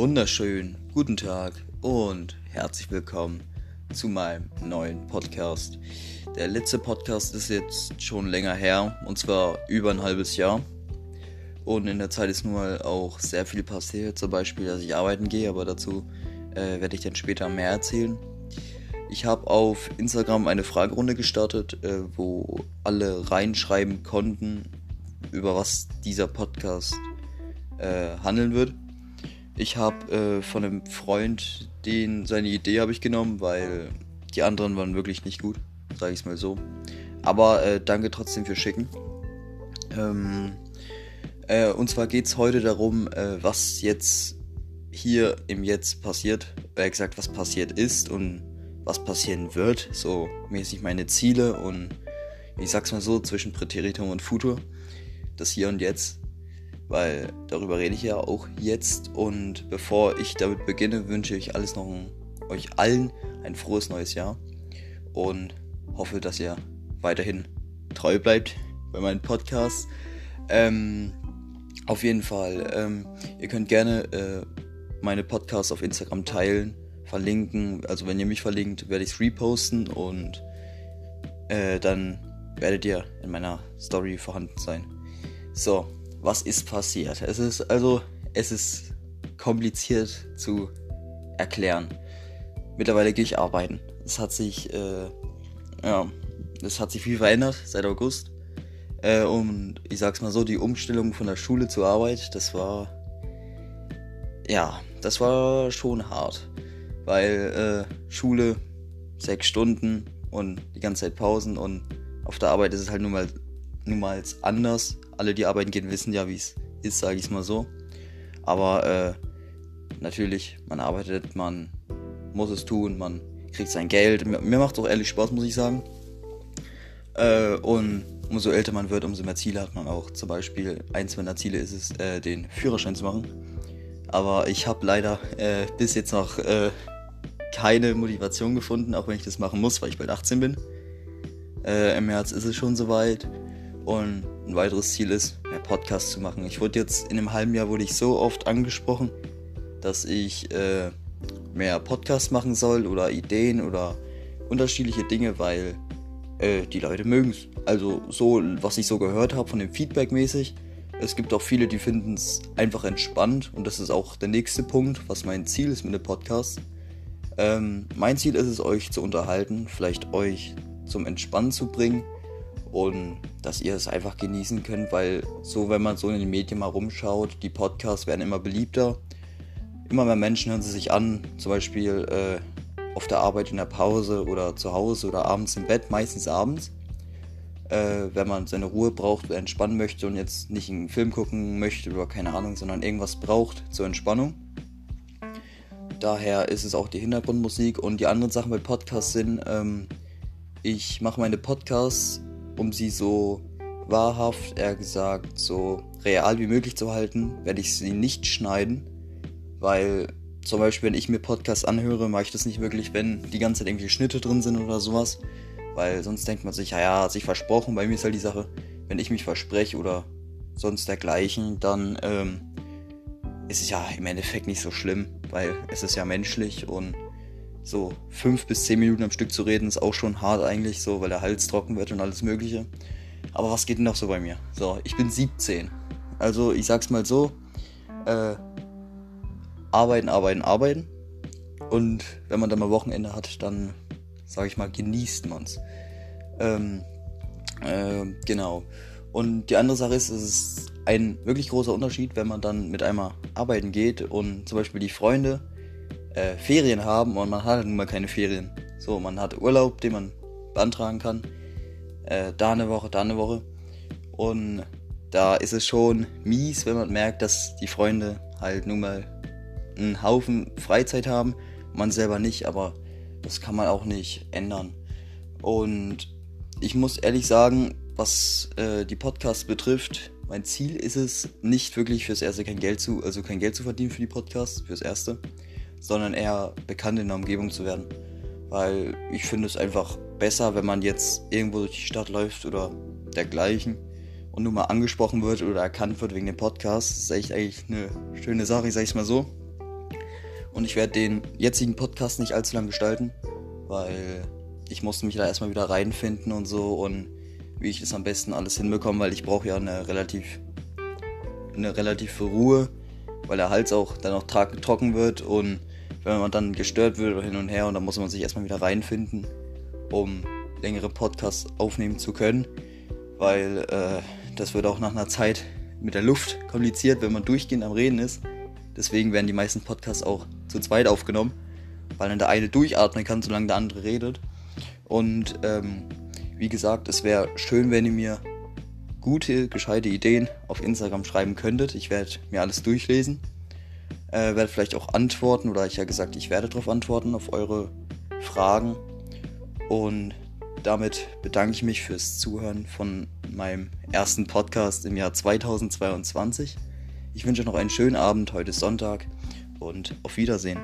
wunderschönen guten Tag und herzlich willkommen zu meinem neuen Podcast. Der letzte Podcast ist jetzt schon länger her und zwar über ein halbes Jahr. Und in der Zeit ist nun mal auch sehr viel passiert, zum Beispiel, dass ich arbeiten gehe, aber dazu äh, werde ich dann später mehr erzählen. Ich habe auf Instagram eine Fragerunde gestartet, äh, wo alle reinschreiben konnten, über was dieser Podcast äh, handeln wird. Ich habe äh, von einem Freund den seine Idee habe ich genommen, weil die anderen waren wirklich nicht gut, sage ich es mal so. Aber äh, danke trotzdem für Schicken. Ähm, äh, und zwar geht es heute darum, äh, was jetzt hier im Jetzt passiert, äh, gesagt, was passiert ist und was passieren wird, so mäßig meine Ziele und ich sag's mal so, zwischen Präteritum und Futur, das Hier und Jetzt weil darüber rede ich ja auch jetzt. Und bevor ich damit beginne, wünsche ich alles noch ein, euch allen ein frohes neues Jahr und hoffe, dass ihr weiterhin treu bleibt bei meinen Podcasts. Ähm, auf jeden Fall, ähm, ihr könnt gerne äh, meine Podcasts auf Instagram teilen, verlinken. Also wenn ihr mich verlinkt, werde ich es reposten und äh, dann werdet ihr in meiner Story vorhanden sein. So, was ist passiert. Es ist also, es ist kompliziert zu erklären. Mittlerweile gehe ich arbeiten. Es hat sich, äh, ja, es hat sich viel verändert seit August. Äh, und ich sag's mal so, die Umstellung von der Schule zur Arbeit, das war, ja, das war schon hart. Weil äh, Schule, sechs Stunden und die ganze Zeit Pausen und auf der Arbeit ist es halt nun mal, nun mal anders alle, die arbeiten gehen, wissen ja, wie es ist, sage ich es mal so. Aber äh, natürlich, man arbeitet, man muss es tun, man kriegt sein Geld. Mir, mir macht es auch ehrlich Spaß, muss ich sagen. Äh, und umso älter man wird, umso mehr Ziele hat man auch. Zum Beispiel, eins meiner Ziele ist es, äh, den Führerschein zu machen. Aber ich habe leider äh, bis jetzt noch äh, keine Motivation gefunden, auch wenn ich das machen muss, weil ich bald 18 bin. Äh, Im März ist es schon soweit. Und ein weiteres Ziel ist, mehr Podcasts zu machen. Ich wurde jetzt in einem halben Jahr wurde ich so oft angesprochen, dass ich äh, mehr Podcasts machen soll oder Ideen oder unterschiedliche Dinge, weil äh, die Leute mögen es. Also so, was ich so gehört habe von dem Feedback mäßig. Es gibt auch viele, die finden es einfach entspannt und das ist auch der nächste Punkt, was mein Ziel ist mit dem Podcast. Ähm, mein Ziel ist es, euch zu unterhalten, vielleicht euch zum Entspannen zu bringen und dass ihr es einfach genießen könnt, weil so, wenn man so in den Medien mal rumschaut, die Podcasts werden immer beliebter. Immer mehr Menschen hören sie sich an, zum Beispiel äh, auf der Arbeit in der Pause oder zu Hause oder abends im Bett, meistens abends. Äh, wenn man seine Ruhe braucht oder entspannen möchte und jetzt nicht einen Film gucken möchte oder keine Ahnung, sondern irgendwas braucht zur Entspannung. Daher ist es auch die Hintergrundmusik und die anderen Sachen bei Podcasts sind, ähm, ich mache meine Podcasts um sie so wahrhaft, eher gesagt, so real wie möglich zu halten, werde ich sie nicht schneiden, weil zum Beispiel, wenn ich mir Podcasts anhöre, mache ich das nicht wirklich, wenn die ganze Zeit irgendwie Schnitte drin sind oder sowas, weil sonst denkt man sich, ja, ja, hat sich versprochen. Bei mir ist halt die Sache, wenn ich mich verspreche oder sonst dergleichen, dann ähm, ist es ja im Endeffekt nicht so schlimm, weil es ist ja menschlich und so fünf bis zehn Minuten am Stück zu reden, ist auch schon hart eigentlich, so, weil der Hals trocken wird und alles Mögliche. Aber was geht denn noch so bei mir? So, ich bin 17. Also, ich sag's mal so: äh, arbeiten, arbeiten, arbeiten. Und wenn man dann mal Wochenende hat, dann, sag ich mal, genießt man's. Ähm, äh, genau. Und die andere Sache ist, es ist ein wirklich großer Unterschied, wenn man dann mit einmal arbeiten geht und zum Beispiel die Freunde äh, Ferien haben und man hat halt nun mal keine Ferien. So, man hat Urlaub, den man beantragen kann. Äh, da eine Woche, da eine Woche. Und da ist es schon mies, wenn man merkt, dass die Freunde halt nun mal einen Haufen Freizeit haben, man selber nicht, aber das kann man auch nicht ändern. Und ich muss ehrlich sagen, was äh, die Podcasts betrifft, mein Ziel ist es nicht wirklich fürs erste kein Geld zu, also kein Geld zu verdienen für die Podcasts, fürs erste sondern eher bekannt in der Umgebung zu werden. Weil ich finde es einfach besser, wenn man jetzt irgendwo durch die Stadt läuft oder dergleichen und nur mal angesprochen wird oder erkannt wird wegen dem Podcast. Das ist echt eigentlich eine schöne Sache, ich sag's mal so. Und ich werde den jetzigen Podcast nicht allzu lang gestalten, weil ich musste mich da erstmal wieder reinfinden und so und wie ich das am besten alles hinbekomme, weil ich brauche ja eine relativ eine relative Ruhe, weil der Hals auch dann auch trocken wird und wenn man dann gestört wird oder hin und her und dann muss man sich erstmal wieder reinfinden, um längere Podcasts aufnehmen zu können, weil äh, das wird auch nach einer Zeit mit der Luft kompliziert, wenn man durchgehend am Reden ist. Deswegen werden die meisten Podcasts auch zu zweit aufgenommen, weil dann der eine durchatmen kann, solange der andere redet. Und ähm, wie gesagt, es wäre schön, wenn ihr mir gute, gescheite Ideen auf Instagram schreiben könntet. Ich werde mir alles durchlesen. Äh, werde vielleicht auch antworten oder ich ja gesagt, ich werde darauf antworten, auf eure Fragen. Und damit bedanke ich mich fürs Zuhören von meinem ersten Podcast im Jahr 2022. Ich wünsche noch einen schönen Abend, heute ist Sonntag und auf Wiedersehen.